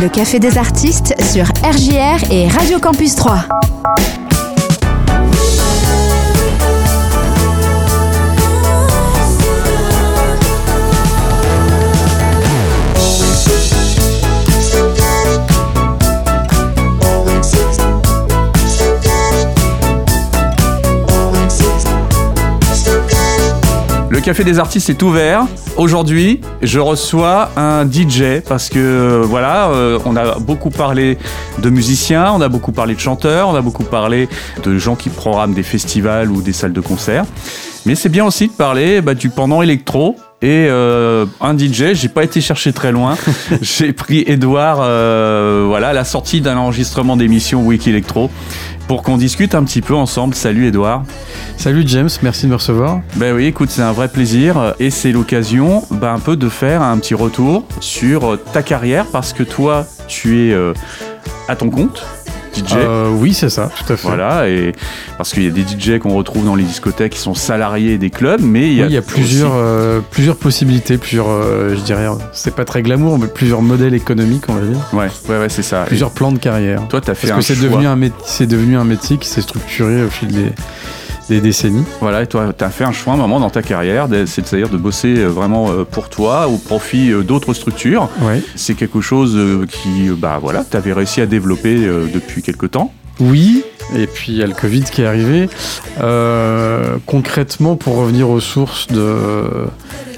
Le Café des artistes sur RJR et Radio Campus 3. Le Café des artistes est ouvert. Aujourd'hui, je reçois un DJ parce que euh, voilà, euh, on a beaucoup parlé de musiciens, on a beaucoup parlé de chanteurs, on a beaucoup parlé de gens qui programment des festivals ou des salles de concert. Mais c'est bien aussi de parler bah, du pendant électro. Et euh, un DJ, j'ai pas été chercher très loin. j'ai pris Edouard, voilà, à la sortie d'un enregistrement d'émission Wiki Electro, pour qu'on discute un petit peu ensemble. Salut Edouard. Salut James, merci de me recevoir. Ben oui, écoute, c'est un vrai plaisir et c'est l'occasion ben, un peu de faire un petit retour sur ta carrière parce que toi, tu es euh, à ton compte. DJ. Euh, oui, c'est ça, tout à fait. Voilà, et parce qu'il y a des DJ qu'on retrouve dans les discothèques qui sont salariés des clubs, mais il y a, il y a plusieurs, euh, plusieurs possibilités, plusieurs, je dirais, c'est pas très glamour, mais plusieurs modèles économiques, on va dire. Ouais, ouais, ouais c'est ça. Plusieurs plans de carrière. Toi, tu as fait Parce que c'est devenu, un c'est devenu un métier qui s'est structuré au fil des, des décennies. Voilà, et toi, tu as fait un choix un moment dans ta carrière, c'est-à-dire de bosser euh, vraiment euh, pour toi, au profit euh, d'autres structures. Ouais. C'est quelque chose qui, bah voilà, tu avais réussi à développer depuis quelque temps. Oui, et puis il y a le Covid qui est arrivé. concrètement, pour revenir aux sources de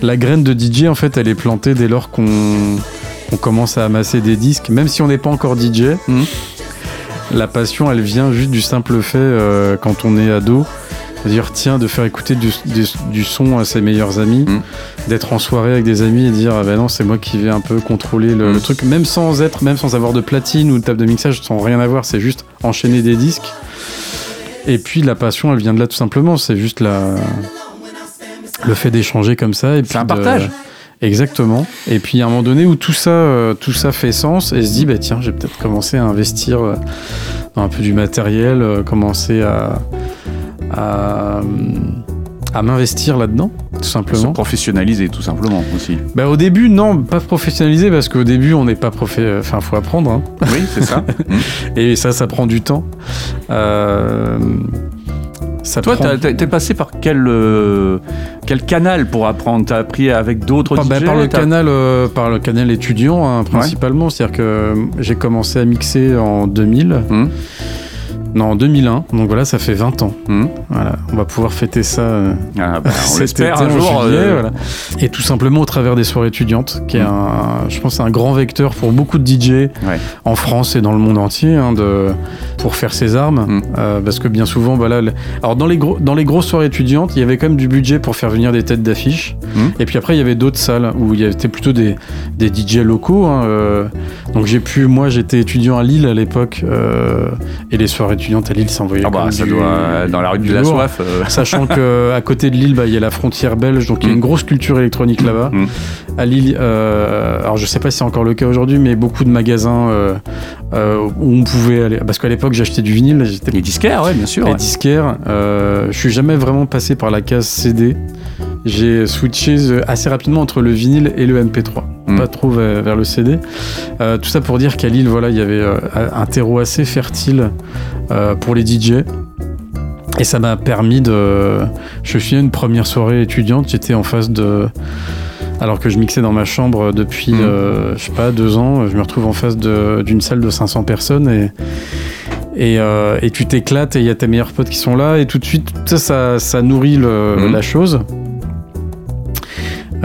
la graine de DJ, en fait, elle est plantée dès lors qu'on commence à amasser des disques, même si on n'est pas encore DJ. Mmh. La passion, elle vient juste du simple fait, quand on est ado, dire tiens de faire écouter du, du, son à ses meilleurs amis, Mm. d'être en soirée avec des amis et dire ah ben non c'est moi qui vais un peu contrôler le, Mm. le truc, même sans être, même sans avoir de platine ou de table de mixage, sans rien avoir, c'est juste enchaîner des disques. Et puis la passion elle vient de là tout simplement, c'est juste la le fait d'échanger comme ça et puis C'est un de- partage. Exactement. Et puis à un moment donné où tout ça, euh, tout ça fait sens et se dit bah tiens, j'ai peut-être commencé à investir euh, dans un peu du matériel, euh, commencer à à, à m'investir là-dedans, tout Se simplement. professionnaliser tout simplement aussi. Bah au début non, pas professionnaliser parce qu'au début on n'est pas profé, enfin faut apprendre. hein. Oui, c'est ça. Et ça, ça prend du temps. Euh, ça Toi, prend- t'es passé par quel, euh, quel canal pour apprendre? T'as appris avec d'autres bah, DJ par le canal, euh, par le canal étudiant hein, principalement, c'est-à-dire que euh, j'ai commencé à mixer en 2000, Hum, non en 2001, donc voilà ça fait 20 ans. hum. Voilà, on va pouvoir fêter ça. euh, Ah, bah, on l'espère un jour. juillet, euh, voilà. Et tout simplement au travers des soirées étudiantes, qui est Mm. un, je pense, un grand vecteur pour beaucoup de DJ Ouais. en France et dans le monde entier, hein, de, pour faire ses armes. Mm. Euh, parce que bien souvent, voilà, le- alors dans les, gros, dans les grosses soirées étudiantes, il y avait quand même du budget pour faire venir des têtes d'affiche. Mm. Et puis après, il y avait d'autres salles où il y avait plutôt des, des DJ locaux. hein, euh, donc j'ai pu, moi j'étais étudiant à Lille à l'époque, euh, et les soirées étudiantes à Lille s'envoyaient Ah bah, ça doit dans la rue de du la soif. Sachant que à côté de Lille, bah, il y a la frontière belge, donc il y a Mm. une grosse culture électronique là-bas. À Lille, alors je sais pas si c'est encore le cas aujourd'hui, mais beaucoup de magasins où on pouvait aller. Parce qu'à l'époque, j'achetais du vinyle, j'étais Les disquaires, ouais, bien sûr. les ouais. disquaires. Euh, je suis jamais vraiment passé par la case CD. J'ai switché euh, assez rapidement entre le vinyle et le MP3, Mm. pas trop vers, vers le CD. Euh, tout ça pour dire qu'à Lille, voilà, il y avait un terreau assez fertile pour les DJ. Et ça m'a permis de. Je à une première soirée étudiante, j'étais en face de. Alors que je mixais dans ma chambre depuis, Mm. euh, je sais pas, deux ans, je me retrouve en face d'une salle de 500 personnes et. Et, euh, et tu t'éclates et il y a tes meilleurs potes qui sont là et tout de suite ça ça, ça nourrit le- Mhm. la chose.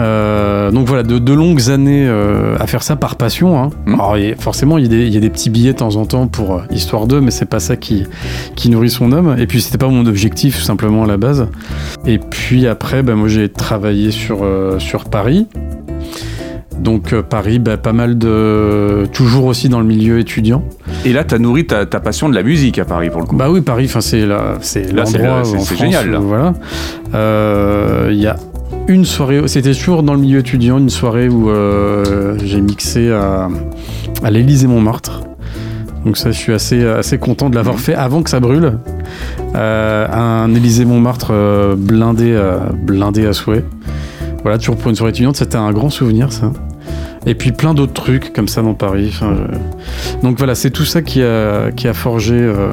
Euh, donc voilà, de, de longues années euh, à faire ça par passion. hein. Mhm. Alors, forcément, il y, a des- il y a des petits billets de temps en temps pour euh, histoire d'eux, mais c'est pas ça qui, qui nourrit son homme. Et puis, c'était pas mon objectif, tout simplement, à la base. Et puis après, bah, moi, j'ai travaillé sur, sur Paris. Donc, euh, Paris, bah, pas mal de. Toujours aussi dans le milieu étudiant. Et là, t'as nourri ta, ta passion de la musique à Paris pour le coup. Bah oui, Paris, c'est l'endroit le- c'est- génial, là. où, voilà. Euh, Il y a une soirée, c'était toujours dans le milieu étudiant, une soirée où euh, j'ai mixé à, à l'Élysée Montmartre. Donc ça, je suis assez, assez content de l'avoir Mhm. fait avant que ça brûle. Euh, un Élysée Montmartre euh, blindé, blindé à souhait. Voilà, toujours pour une soirée étudiante, c'était un grand souvenir ça. Et puis plein d'autres trucs comme ça dans Paris. Enfin, je- Donc voilà, c'est tout ça qui a, qui a forgé euh,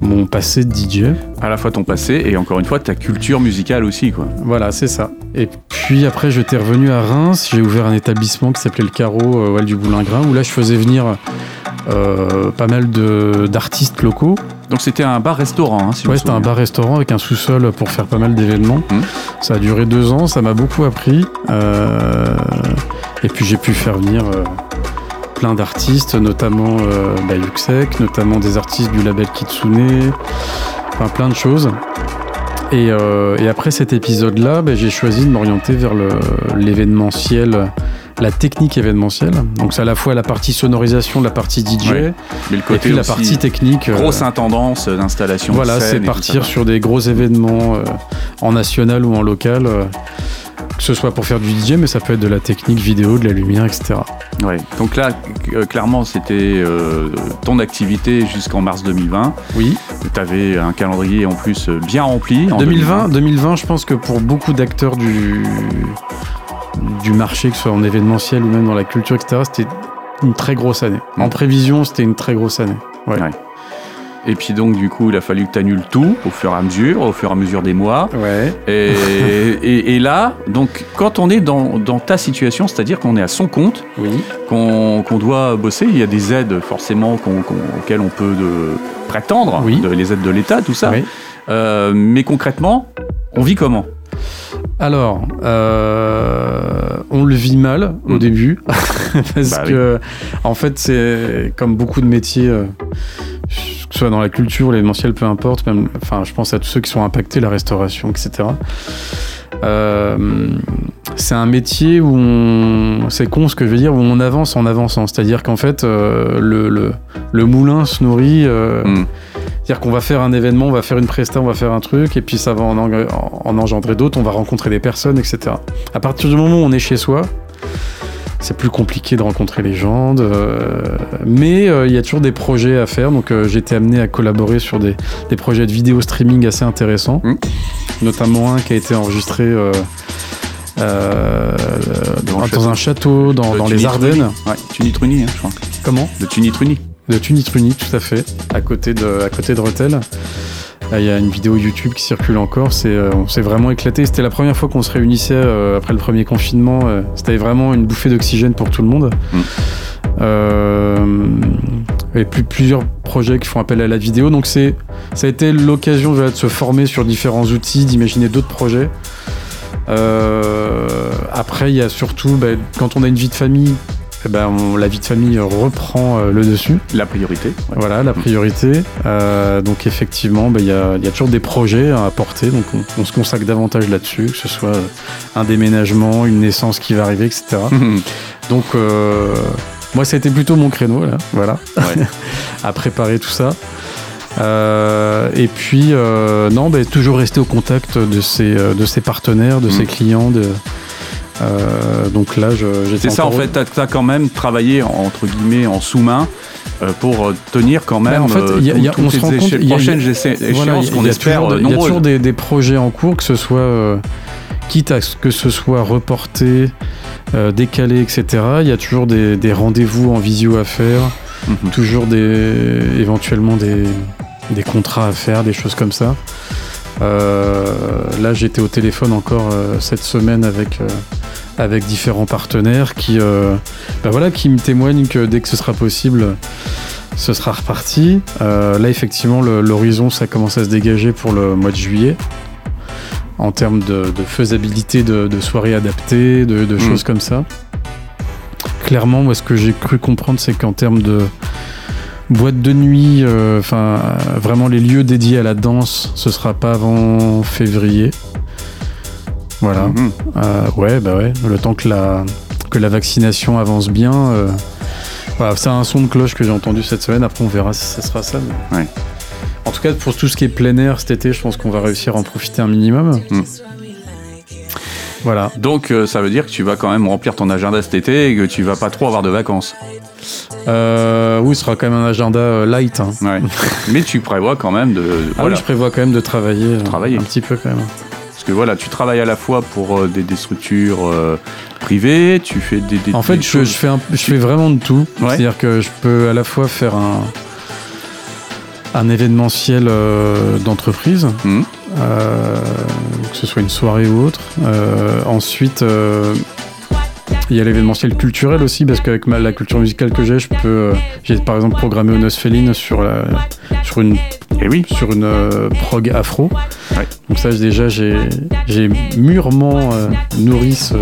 mon passé de DJ. À la fois ton passé et encore une fois ta culture musicale aussi, quoi. Voilà, c'est ça. Et puis après, j'étais revenu à Reims. J'ai ouvert un établissement qui s'appelait le Carreau euh, du Boulingrin, où là, je faisais venir euh, pas mal d'artistes locaux. Donc c'était un bar-restaurant, hein, si Ouais, c'était un bar-restaurant avec un sous-sol pour faire pas mal d'événements. Mhm. Ça a duré deux ans, ça m'a beaucoup appris. Euh, et puis j'ai pu faire venir euh, plein d'artistes, notamment euh, bah, Yuxek, notamment des artistes du label Kitsune, enfin plein de choses. Et, euh, et après cet épisode-là, bah, j'ai choisi de m'orienter vers l'événementiel, la technique événementielle. Donc c'est à la fois la partie sonorisation, la partie DJ, Ouais. Mais le et puis la partie technique. euh, grosse intendance d'installation. voilà, c'est partir sur des gros événements euh, en national ou en local, que ce soit pour faire du DJ, mais ça peut être de la technique vidéo, de la lumière, etc. Ouais. Donc là, euh, clairement, c'était euh, ton activité jusqu'en mars 2020. Oui. Tu avais un calendrier en plus euh, bien rempli. en 2020, 2020, je pense que pour beaucoup d'acteurs du, du marché, que ce soit en événementiel ou même dans la culture, etc., c'était une très grosse année. En Mm. prévision, c'était une très grosse année. Ouais. Ouais. Et puis donc, du coup, il a fallu que tu annules tout au fur et à mesure, au fur et à mesure des mois. Ouais. Et, et- et là, donc, quand on est dans, dans ta situation, c'est-à-dire qu'on est à son compte, Oui. qu'on doit bosser, il y a des aides forcément auxquelles on peut de, prétendre, Oui. de- les aides de l'État, tout ça. Oui. Euh, mais concrètement, on vit comment? Alors, euh, on le vit mal au Mm. début parce Bah que, en fait, c'est comme beaucoup de métiers, euh, que ce soit dans la culture, l'événementiel, peu importe. Même, enfin, je pense à tous ceux qui sont impactés, la restauration, etc. Euh, c'est un métier où on, c'est con ce que je veux dire, où on avance en avançant. C'est-à-dire qu'en fait, euh, le, le, le moulin se nourrit. euh, Mm. c'est-à-dire qu'on va faire un événement, on va faire une presta, on va faire un truc, et puis ça va en, en engendrer d'autres, on va rencontrer des personnes, etc. À partir du moment où on est chez soi, c'est plus compliqué de rencontrer les gens, de- mais euh, il y a toujours des projets à faire. Donc euh, j'ai été amené à collaborer sur des, des projets de vidéo streaming assez intéressants, Mm. notamment un qui a été enregistré euh, euh, Dans un château dans, les. Ardennes. Ouais, Tunitruni, hein, je crois. Comment? De Tunitruni. De Tunitruni, tout à fait, à côté de, à côté de Rethel. Il y a une vidéo YouTube qui circule encore. C'est, euh, on s'est vraiment éclaté. C'était la première fois qu'on se réunissait euh, après le premier confinement. euh, c'était vraiment une bouffée d'oxygène pour tout le monde. Mm. Euh, et plus, plusieurs projets qui font appel à la vidéo. Donc c'est, ça a été l'occasion voilà, de se former sur différents outils, d'imaginer d'autres projets. Euh, après, il y a surtout, bah, quand on a une vie de famille, eh ben, on- la vie de famille reprend euh, le dessus. La priorité. ouais. Voilà, la priorité. Euh, donc effectivement, bah, il y, a, y a toujours des projets à apporter, donc on, on se consacre davantage là-dessus, que ce soit euh, un déménagement, une naissance qui va arriver, etc. Donc euh, moi, ça a été plutôt mon créneau, là, voilà, Ouais. à préparer tout ça. Euh, et puis, euh, non, bah, toujours rester au contact de ses, de ses partenaires, de ses clients. De, euh, donc là, j'étais C'est ça, en fait, tu as, quand même travaillé, entre guillemets, en sous-main euh, pour euh, tenir quand même Bah, en fait, euh, il y a- il y a- toutes on se ces rend compte, éche- il y a- prochaines échéances qu'on il y a espère toujours, il y a toujours des, des projets en cours, que ce soit quitte à ce que ce soit reporté, décalé, etc. Il y a toujours des, des rendez-vous en visio à faire, Mhm. toujours des éventuellement des, des contrats à faire, des choses comme ça. Euh, là, j'étais au téléphone encore euh, cette semaine avec euh, avec différents partenaires qui euh, bah voilà qui me témoignent que dès que ce sera possible ce sera reparti. Euh, là, effectivement, l'horizon, ça commence à se dégager pour le mois de juillet. En termes de, de faisabilité de, de soirées adaptées, de, de Mm. choses comme ça. Clairement, moi, ce que j'ai cru comprendre, c'est qu'en termes de boîte de nuit, euh, enfin, euh, vraiment les lieux dédiés à la danse, ce sera pas avant février. Voilà. Mhm. Euh, ouais, bah ouais. Le temps que la, que la vaccination avance bien. euh, voilà, c'est un son de cloche que j'ai entendu cette semaine. Après, on verra si ça sera ça. mais- Ouais. En tout cas, pour tout ce qui est plein air cet été, je pense qu'on va réussir à en profiter un minimum. Mm. Voilà. Donc, euh, ça veut dire que tu vas quand même remplir ton agenda cet été et que tu vas pas trop avoir de vacances. Euh, oui, ce sera quand même un agenda euh, light. hein. Ouais. Mais tu prévois quand même de. Ah voilà. oui, je prévois quand même de travailler, Travailler. un petit peu quand même. Parce que voilà, tu travailles à la fois pour euh, des, des structures euh, privées, tu fais des, des En fait, je, je choses. fais un- je fais vraiment de tout. Ouais. C'est-à-dire que je peux à la fois faire un, un événementiel euh, d'entreprise, euh, que ce soit une soirée ou autre. Ensuite, il y a l'événementiel culturel aussi, parce qu'avec la culture musicale que j'ai, je peux. euh, j'ai par exemple programmé Féline sur, la, sur une, Eh oui. sur une euh, prog afro. Ouais. Donc, ça, déjà, j'ai j'ai mûrement euh, nourri ce,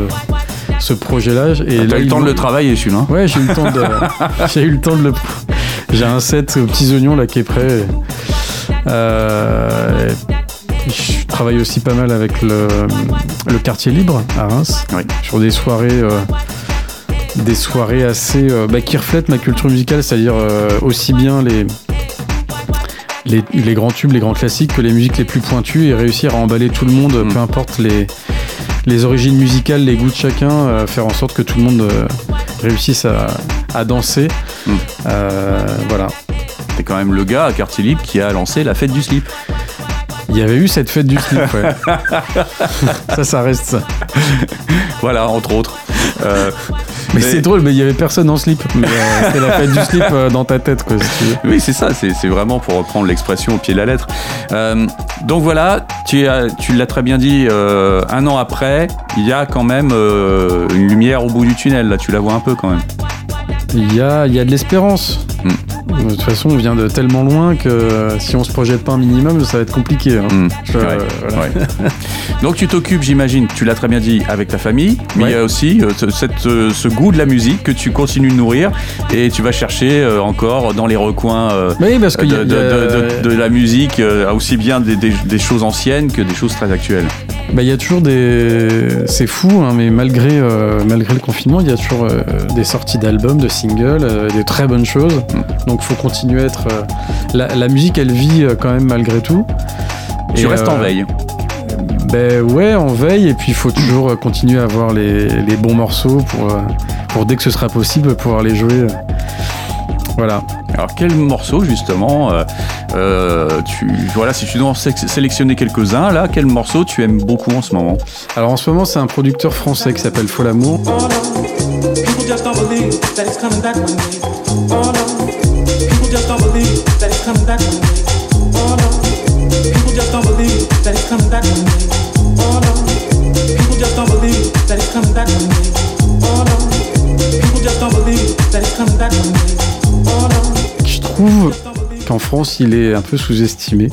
ce projet-là. Et T'as là, eu le temps de le travailler, celui-là. hein Ouais, j'ai eu le temps de. j'ai eu le temps de le. J'ai un set aux petits oignons là qui est prêt. Euh, je travaille aussi pas mal avec le, le quartier libre à Reims Oui. sur des soirées. des soirées assez bah, qui reflètent ma culture musicale, c'est-à-dire aussi bien les, les les grands tubes, les grands classiques que les musiques les plus pointues et réussir à emballer tout le monde, Mm. peu importe les les origines musicales, les goûts de chacun, euh, faire en sorte que tout le monde euh, réussisse à, à danser. Mm. Euh, voilà. T'es quand même le gars à Quartier Libre qui a lancé la fête du slip. Il y avait eu cette fête du slip, ouais. ça, ça reste ça. Voilà, entre autres. Mais, Mais- c'est drôle, mais il y avait personne en slip. Mais euh, c'était la fête du slip euh, dans ta tête, quoi, si tu veux. Oui, c'est ça, c'est c'est vraiment pour reprendre l'expression au pied de la lettre. Euh, donc voilà, tu, as- tu l'as très bien dit, un an après, il y a quand même une lumière au bout du tunnel, là, tu la vois un peu quand même. Il y a, il y a de l'espérance. De toute façon, on vient de tellement loin que euh, si on se projette pas un minimum, ça va être compliqué. hein. Je- voilà. ouais. Donc tu t'occupes, j'imagine, tu l'as très bien dit, avec ta famille, mais Ouais. il y a aussi euh, ce, cette, euh, ce goût de la musique que tu continues de nourrir et tu vas chercher euh, encore dans les recoins euh, Oui, parce de, qu'il y a, de- il y a- de- de- de la musique, euh, aussi bien des, des- des choses anciennes que des choses très actuelles. Bah, il y a toujours des. C'est fou, hein, mais malgré, euh, malgré le confinement, il y a toujours euh, des sorties d'albums, de singles, euh, des très bonnes choses. Donc, faut continuer à être. La, la musique, elle vit quand même malgré tout. Tu Et, restes en veille. Ben ouais, on veille, et puis il faut toujours continuer à avoir les, les bons morceaux pour, pour dès que ce sera possible pouvoir les jouer. Voilà. Alors quel morceau justement euh, euh, tu, Voilà, si tu dois en sé- sélectionner quelques-uns, là, quel morceau tu aimes beaucoup en ce moment? Alors en ce moment, c'est un producteur français qui s'appelle Folamour. No, people just don't believe that it's coming back one day. Je trouve qu'en France, il est un peu sous-estimé.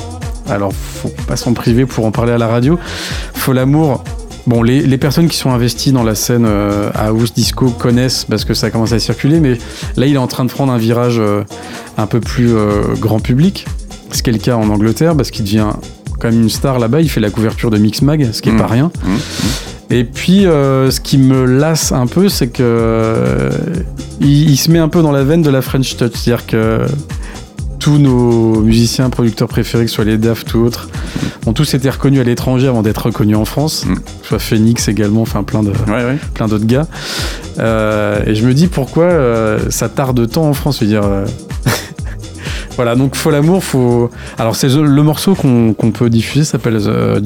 Alors, faut pas s'en priver pour en parler à la radio. Folamour, bon, les, les personnes qui sont investies dans la scène euh, house disco connaissent parce que ça commence à circuler, mais là, il est en train de prendre un virage euh, un peu plus euh, grand public, ce qui est le cas en Angleterre, parce qu'il devient quand même une star là-bas. Il fait la couverture de Mix Mag, ce qui est Mm. pas rien. Hum, Et puis, euh, ce qui me lasse un peu, c'est que euh, il, il se met un peu dans la veine de la French Touch, c'est-à-dire que tous nos musiciens, producteurs préférés, que ce soit les Daft ou autres, ont tous été reconnus à l'étranger avant d'être reconnus en France. Mm. Soit Phoenix également, enfin plein de Ouais, ouais. plein d'autres gars. Euh, et je me dis pourquoi ça tarde tant en France. Je veux dire. Voilà, donc faut l'amour, faut. Alors c'est le morceau qu'on peut diffuser, s'appelle euh,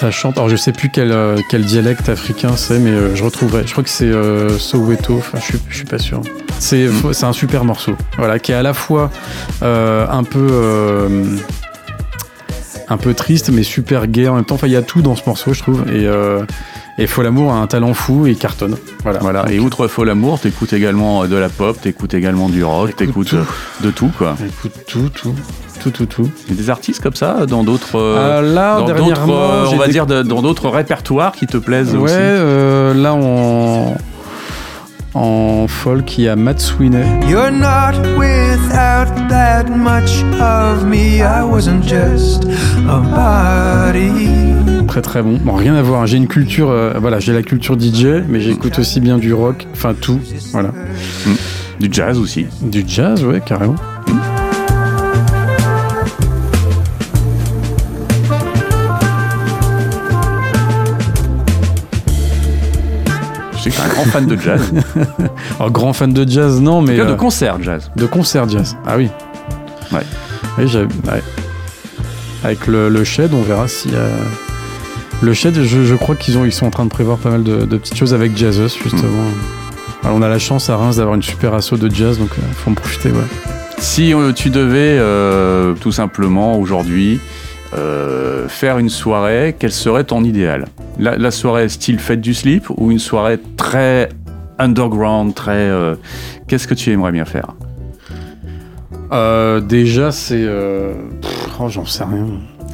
Ça chante. Alors je sais plus quel, euh, quel dialecte africain c'est, mais euh, je retrouverai. Je crois que c'est euh, Soweto. Enfin, je suis, je suis pas sûr. C'est faut- c'est un super morceau. Voilà, qui est à la fois un peu un peu triste, mais super gay en même temps. Enfin, il y a tout dans ce morceau, je trouve. Et euh, et Folamour a un talent fou et cartonne. Voilà. Voilà. Et outre Faux l'amour, t'écoutes également euh, de la pop, t'écoutes également du rock, t'écoutes euh, de tout quoi. Écoute tout, tout, tout, tout, tout. Il y a des artistes comme ça dans d'autres, euh, Ah, là, dans dernièrement, on va dire dans d'autres répertoires qui te plaisent Ouais, aussi. euh, là en en folk, il y a Matt Sweeney. You're not without that much of me. I wasn't just a body. Très très bon. Bon, rien à voir. hein. J'ai une culture, euh, voilà, j'ai la culture DJ, mais j'écoute aussi bien du rock, enfin tout, voilà. Du jazz aussi. Du jazz, ouais, carrément. Sais que t'es un grand fan de jazz. Alors, grand fan de jazz, non, En mais tout cas, de euh, concert jazz. de concert jazz. Ah oui. Ouais. Oui, ouais. Avec le, le shed, on verra si. euh, Le shed, je, je crois qu'ils ont, ils sont en train de prévoir pas mal de, de petites choses avec Jazzus, justement. Hmm. Alors, on a la chance à Reims d'avoir une super asso de jazz, donc il faut en profiter, ouais. Si euh, tu devais euh, tout simplement aujourd'hui euh, faire une soirée, quel serait ton idéal la, la soirée style fête du slip ou une soirée très underground, très... euh, Qu'est-ce que tu aimerais bien faire Euh, déjà, c'est. oh, j'en sais rien.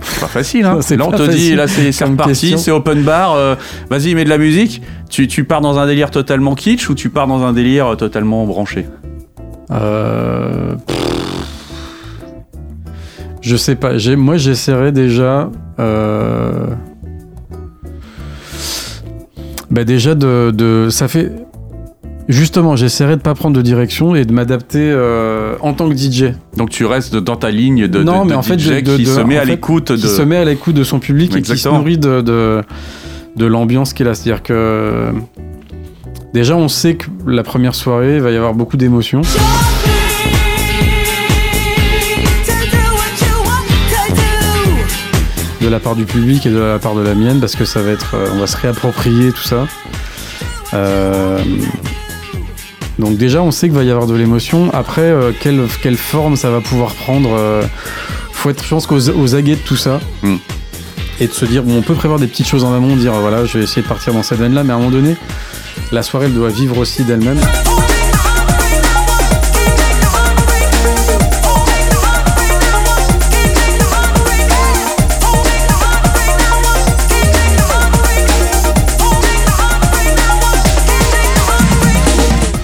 C'est pas facile, hein C'est Là, on te dit, là, c'est reparti, c'est open bar, euh, vas-y, mets de la musique. Tu, tu pars dans un délire totalement kitsch ou tu pars dans un délire totalement branché? Euh, pff, Je sais pas. J'ai- Moi, j'essaierai déjà. euh, Bah déjà de, de- ça fait. Justement, j'essaierai de pas prendre de direction et de m'adapter euh, en tant que DJ. Donc tu restes dans ta ligne de, Non, de- mais de en fait, DJ qui se met à fait, l'écoute de... Qui se met à l'écoute de son public et qui se nourrit de, de, de l'ambiance qu'il a. C'est-à-dire que. Déjà, on sait que la première soirée, il va y avoir beaucoup d'émotions. De la part du public et de la part de la mienne parce que ça va être euh, on va se réapproprier tout ça. Euh, donc déjà on sait qu'il va y avoir de l'émotion. Après euh, quelle, quelle forme ça va pouvoir prendre euh, faut être je pense qu'aux aux aguets de tout ça. Mm. et de se dire bon on peut prévoir des petites choses en amont dire voilà je vais essayer de partir dans cette veine là mais à un moment donné la soirée elle doit vivre aussi d'elle-même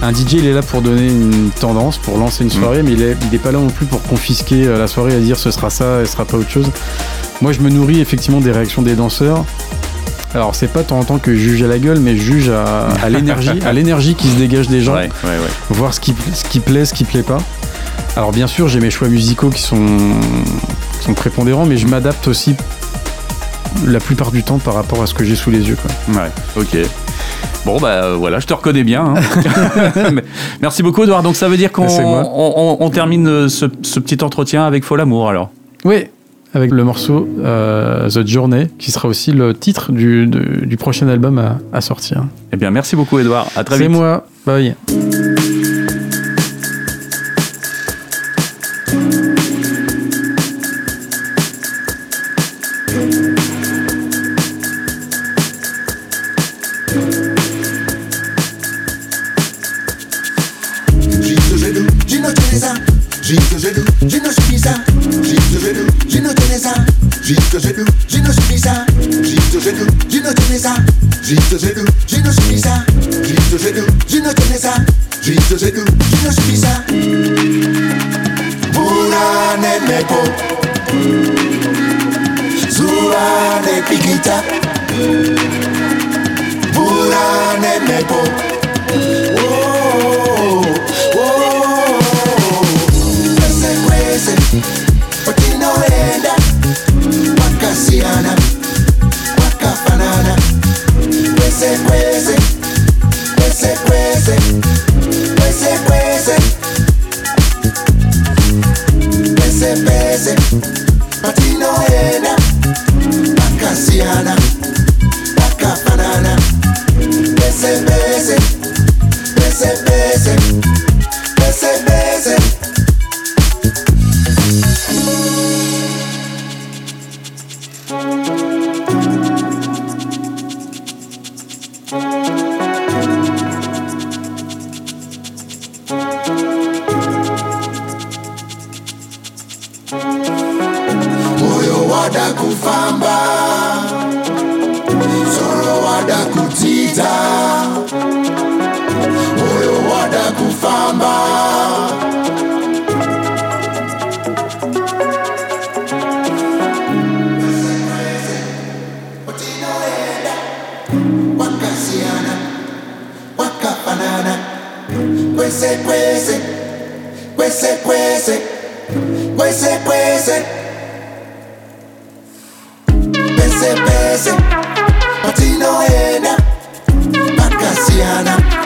Un DJ, il est là pour donner une tendance, pour lancer une soirée, mais il est, il est pas là non plus pour confisquer euh, la soirée et dire ce sera ça et ce sera pas autre chose. Moi, je me nourris effectivement des réactions des danseurs. Alors, c'est pas temps en temps que je juge à la gueule, mais je juge à, à l'énergie, à l'énergie qui se dégage des gens, Ouais, ouais, ouais. voir ce qui, ce qui plaît, ce qui plaît pas. Alors, bien sûr, j'ai mes choix musicaux qui sont, qui sont prépondérants, mais je m'adapte aussi la plupart du temps par rapport à ce que j'ai sous les yeux. Quoi. Ouais, ok. Bon, bah voilà, je te reconnais bien. hein. Merci beaucoup, Edouard. Donc ça veut dire qu'on C'est moi. on, on- on termine euh, ce, ce petit entretien avec Fol Amour alors. Oui, avec le morceau euh, The Journey, qui sera aussi le titre du, prochain album à, à sortir. Eh bien, merci beaucoup, Edouard. À très C'est vite. moi, bye. guitar. Pura neme po. Luciana, la queste, queste, queste, queste, queste, queste, queste, queste, Martino Ena, Maccasiana.